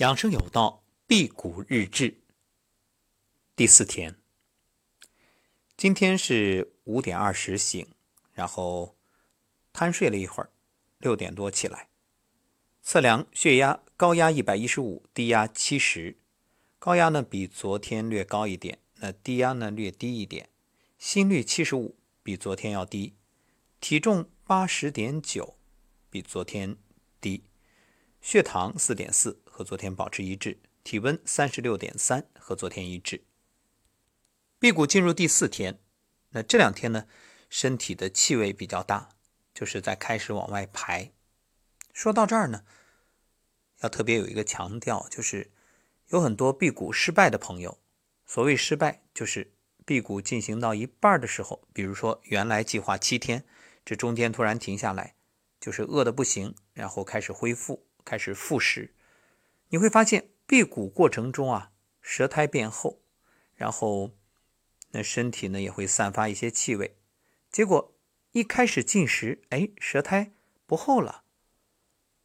养生有道，辟谷日志。第四天。今天是五点二十醒，然后贪睡了一会儿，六点多起来，测量血压，高压一百一十五，低压七十，高压呢比昨天略高一点，那低压呢略低一点，心率七十五，比昨天要低，体重八十点九，比昨天低。血糖四点四，和昨天保持一致；体温三十六点三，和昨天一致。辟谷进入第四天，那这两天呢，身体的气味比较大，就是在开始往外排。说到这儿呢，要特别有一个强调，就是有很多辟谷失败的朋友。所谓失败，就是辟谷进行到一半的时候，比如说原来计划七天，这中间突然停下来，就是饿得不行，然后开始恢复。开始复食，你会发现辟谷过程中啊，舌苔变厚，然后那身体呢也会散发一些气味。结果一开始进食，哎，舌苔不厚了，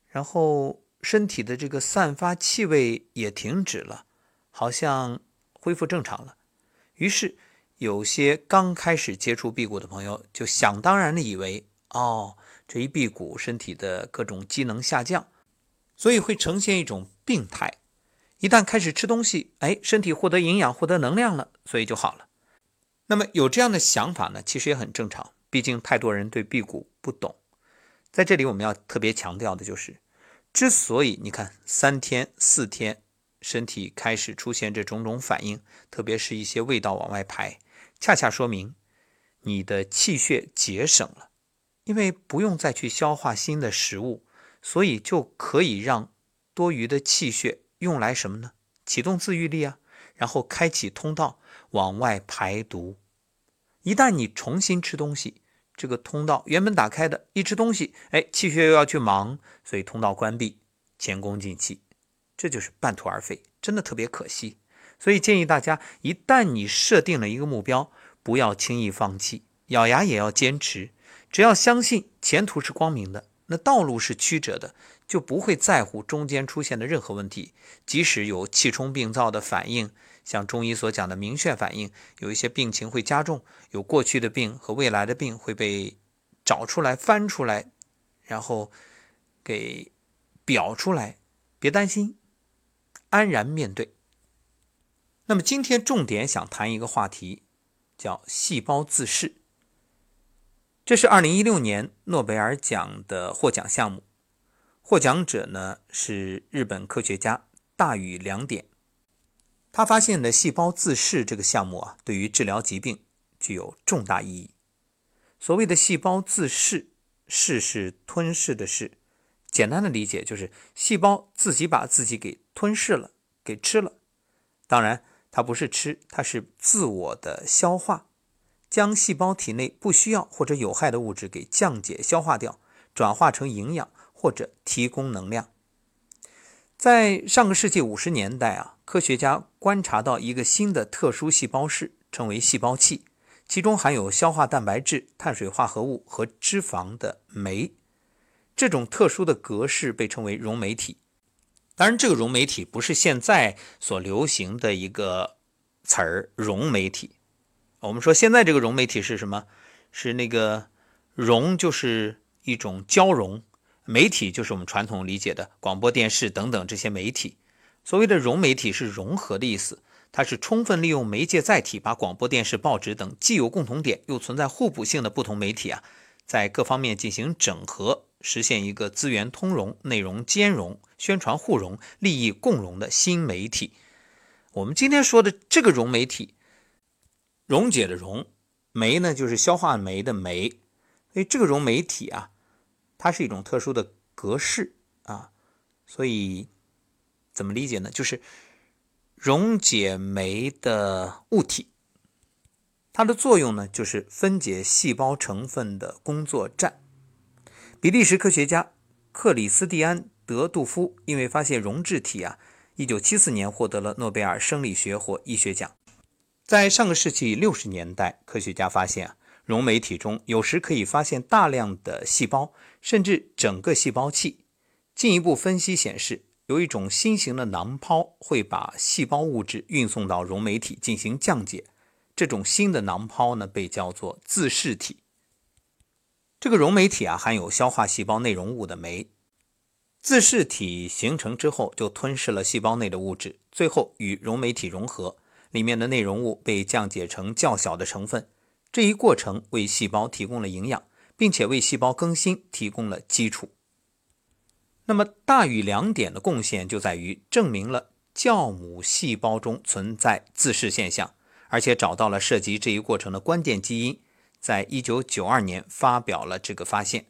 然后身体的这个散发气味也停止了，好像恢复正常了。于是有些刚开始接触辟谷的朋友就想当然的以为，哦，这一辟谷身体的各种机能下降。所以会呈现一种病态，一旦开始吃东西，哎，身体获得营养、获得能量了，所以就好了。那么有这样的想法呢，其实也很正常，毕竟太多人对辟谷不懂。在这里我们要特别强调的就是，之所以你看三天、四天，身体开始出现这种种反应，特别是一些味道往外排，恰恰说明你的气血节省了，因为不用再去消化新的食物。所以就可以让多余的气血用来什么呢？启动自愈力啊，然后开启通道往外排毒。一旦你重新吃东西，这个通道原本打开的，一吃东西，哎，气血又要去忙，所以通道关闭，前功尽弃，这就是半途而废，真的特别可惜。所以建议大家，一旦你设定了一个目标，不要轻易放弃，咬牙也要坚持，只要相信前途是光明的。那道路是曲折的，就不会在乎中间出现的任何问题。即使有气冲病灶的反应，像中医所讲的明眩反应，有一些病情会加重，有过去的病和未来的病会被找出来、翻出来，然后给表出来。别担心，安然面对。那么今天重点想谈一个话题，叫细胞自噬。这是二零一六年诺贝尔奖的获奖项目，获奖者呢是日本科学家大宇良典。他发现的细胞自噬这个项目啊，对于治疗疾病具有重大意义。所谓的细胞自噬，噬是吞噬的噬，简单的理解就是细胞自己把自己给吞噬了，给吃了。当然，它不是吃，它是自我的消化。将细胞体内不需要或者有害的物质给降解、消化掉，转化成营养或者提供能量。在上个世纪五十年代啊，科学家观察到一个新的特殊细胞室，称为细胞器，其中含有消化蛋白质、碳水化合物和脂肪的酶。这种特殊的格式被称为溶酶体。当然，这个溶酶体不是现在所流行的一个词儿——溶酶体。我们说现在这个融媒体是什么？是那个融，就是一种交融；媒体就是我们传统理解的广播电视等等这些媒体。所谓的融媒体是融合的意思，它是充分利用媒介载体，把广播电视、报纸等既有共同点又存在互补性的不同媒体啊，在各方面进行整合，实现一个资源通融、内容兼容、宣传互融、利益共融的新媒体。我们今天说的这个融媒体。溶解的溶，酶呢就是消化酶的酶，所以这个溶酶体啊，它是一种特殊的格式啊，所以怎么理解呢？就是溶解酶的物体，它的作用呢就是分解细胞成分的工作站。比利时科学家克里斯蒂安·德杜夫因为发现溶质体啊，一九七四年获得了诺贝尔生理学或医学奖。在上个世纪六十年代，科学家发现啊，溶酶体中有时可以发现大量的细胞，甚至整个细胞器。进一步分析显示，有一种新型的囊泡会把细胞物质运送到溶酶体进行降解，这种新的囊泡呢被叫做自噬体。这个溶酶体啊含有消化细胞内容物的酶，自噬体形成之后就吞噬了细胞内的物质，最后与溶酶体融合，里面的内容物被降解成较小的成分。这一过程为细胞提供了营养，并且为细胞更新提供了基础。那么大于两点的贡献就在于证明了酵母细胞中存在自噬现象，而且找到了涉及这一过程的关键基因。在一九九二年发表了这个发现。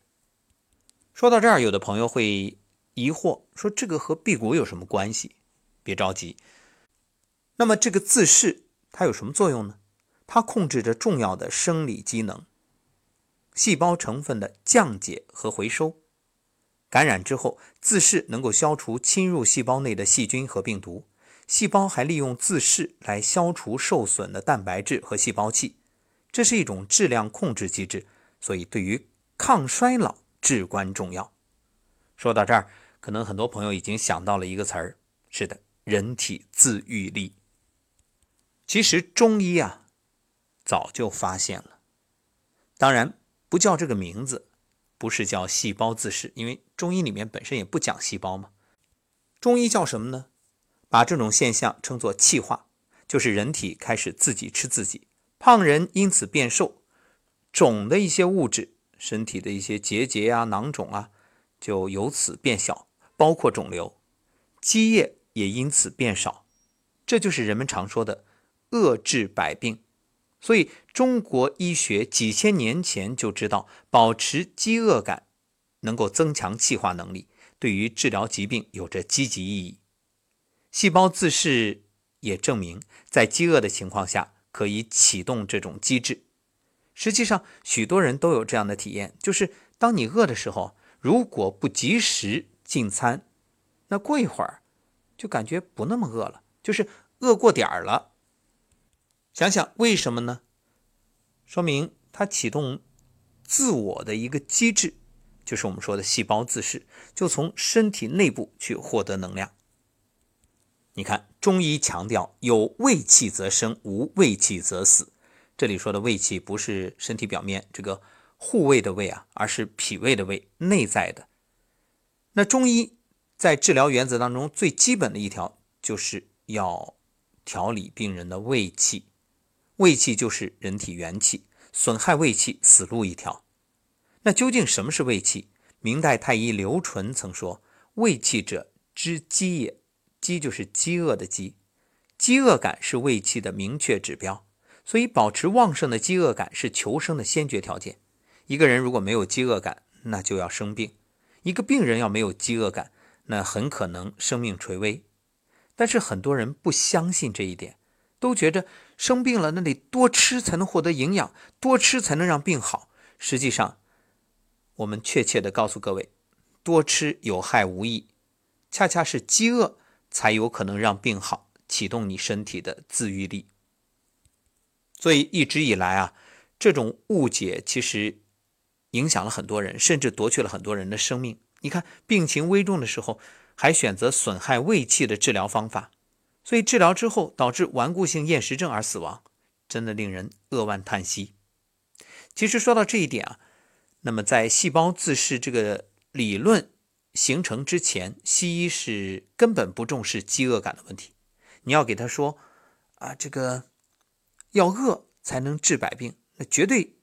说到这儿，有的朋友会疑惑说：“这个和辟谷有什么关系？”别着急。那么这个自噬它有什么作用呢？它控制着重要的生理机能，细胞成分的降解和回收。感染之后，自噬能够消除侵入细胞内的细菌和病毒。细胞还利用自噬来消除受损的蛋白质和细胞器。这是一种质量控制机制，所以对于抗衰老至关重要。说到这儿，可能很多朋友已经想到了一个词儿，是的，人体自愈力。其实中医啊，早就发现了，当然不叫这个名字，不是叫细胞自噬，因为中医里面本身也不讲细胞嘛。中医叫什么呢？把这种现象称作气化，就是人体开始自己吃自己。胖人因此变瘦，肿的一些物质，身体的一些结节啊、囊肿啊，就由此变小，包括肿瘤，积液也因此变少，这就是人们常说的“遏制百病”。所以，中国医学几千年前就知道，保持饥饿感能够增强气化能力，对于治疗疾病有着积极意义。细胞自噬也证明，在饥饿的情况下。可以启动这种机制。实际上，许多人都有这样的体验，就是当你饿的时候，如果不及时进餐，那过一会儿就感觉不那么饿了，就是饿过点儿了。想想为什么呢？说明它启动自我的一个机制，就是我们说的细胞自噬，就从身体内部去获得能量。你看，中医强调有胃气则生，无胃气则死。这里说的胃气不是身体表面这个护卫的胃啊，而是脾胃的胃，内在的。那中医在治疗原则当中最基本的一条，就是要调理病人的胃气。胃气就是人体元气，损害胃气，死路一条。那究竟什么是胃气？明代太医刘纯曾说：“胃气者，知饥也。”饥就是饥饿的饥，饥饿感是胃气的明确指标，所以保持旺盛的饥饿感是求生的先决条件。一个人如果没有饥饿感，那就要生病；一个病人要没有饥饿感，那很可能生命垂危。但是很多人不相信这一点，都觉着生病了那得多吃才能获得营养，多吃才能让病好。实际上，我们确切的告诉各位，多吃有害无益，恰恰是饥饿。才有可能让病好，启动你身体的自愈力。所以一直以来啊，这种误解其实影响了很多人，甚至夺去了很多人的生命。你看，病情危重的时候，还选择损害胃气的治疗方法，所以治疗之后导致顽固性厌食症而死亡，真的令人扼腕叹息。其实说到这一点啊，那么在细胞自噬这个理论。形成之前，西医是根本不重视饥饿感的问题。你要给他说，啊，这个要饿才能治百病，那绝对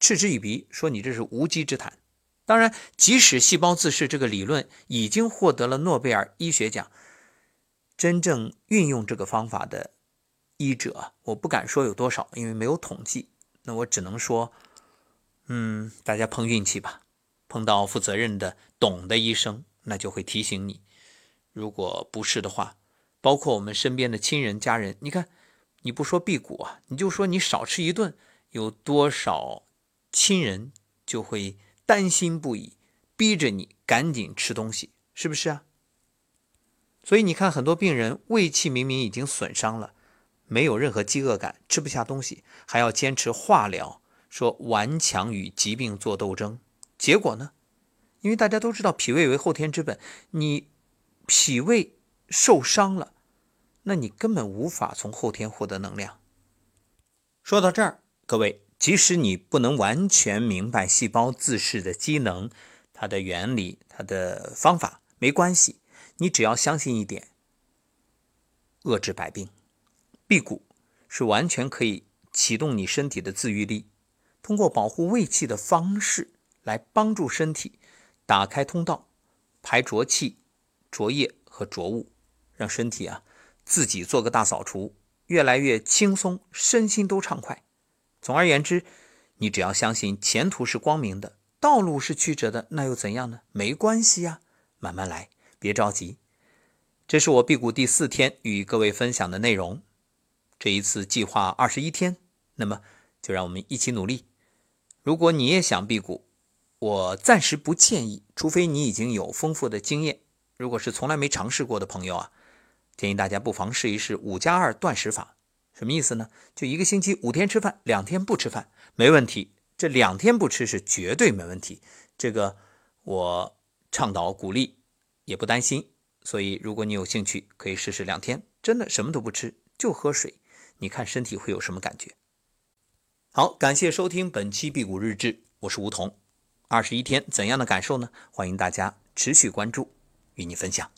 嗤之以鼻，说你这是无稽之谈。当然，即使细胞自噬这个理论已经获得了诺贝尔医学奖，真正运用这个方法的医者，我不敢说有多少，因为没有统计。那我只能说，嗯，大家碰运气吧。碰到负责任的、懂的医生，那就会提醒你；如果不是的话，包括我们身边的亲人、家人，你看，你不说辟谷啊，你就说你少吃一顿，有多少亲人就会担心不已，逼着你赶紧吃东西，是不是啊？所以你看，很多病人胃气明明已经损伤了，没有任何饥饿感，吃不下东西，还要坚持化疗，说顽强与疾病做斗争。结果呢？因为大家都知道脾胃为后天之本，你脾胃受伤了，那你根本无法从后天获得能量。说到这儿，各位，即使你不能完全明白细胞自噬的机能、它的原理、它的方法，没关系，你只要相信一点：遏制百病，辟谷是完全可以启动你身体的自愈力，通过保护胃气的方式来帮助身体打开通道，排浊气。浊液和浊物，让身体啊自己做个大扫除，越来越轻松，身心都畅快。总而言之，你只要相信前途是光明的，道路是曲折的，那又怎样呢？没关系呀，慢慢来，别着急。这是我辟谷第四天与各位分享的内容。这一次计划二十一天，那么就让我们一起努力。如果你也想辟谷，我暂时不建议，除非你已经有丰富的经验。如果是从来没尝试过的朋友啊，建议大家不妨试一试五加二断食法。什么意思呢？就一个星期五天吃饭，两天不吃饭，没问题。这两天不吃是绝对没问题。这个我倡导鼓励，也不担心。所以如果你有兴趣，可以试试两天，真的什么都不吃，就喝水，你看身体会有什么感觉？好，感谢收听本期辟谷日志，我是吴桐。二十一天怎样的感受呢？欢迎大家持续关注。与你分享。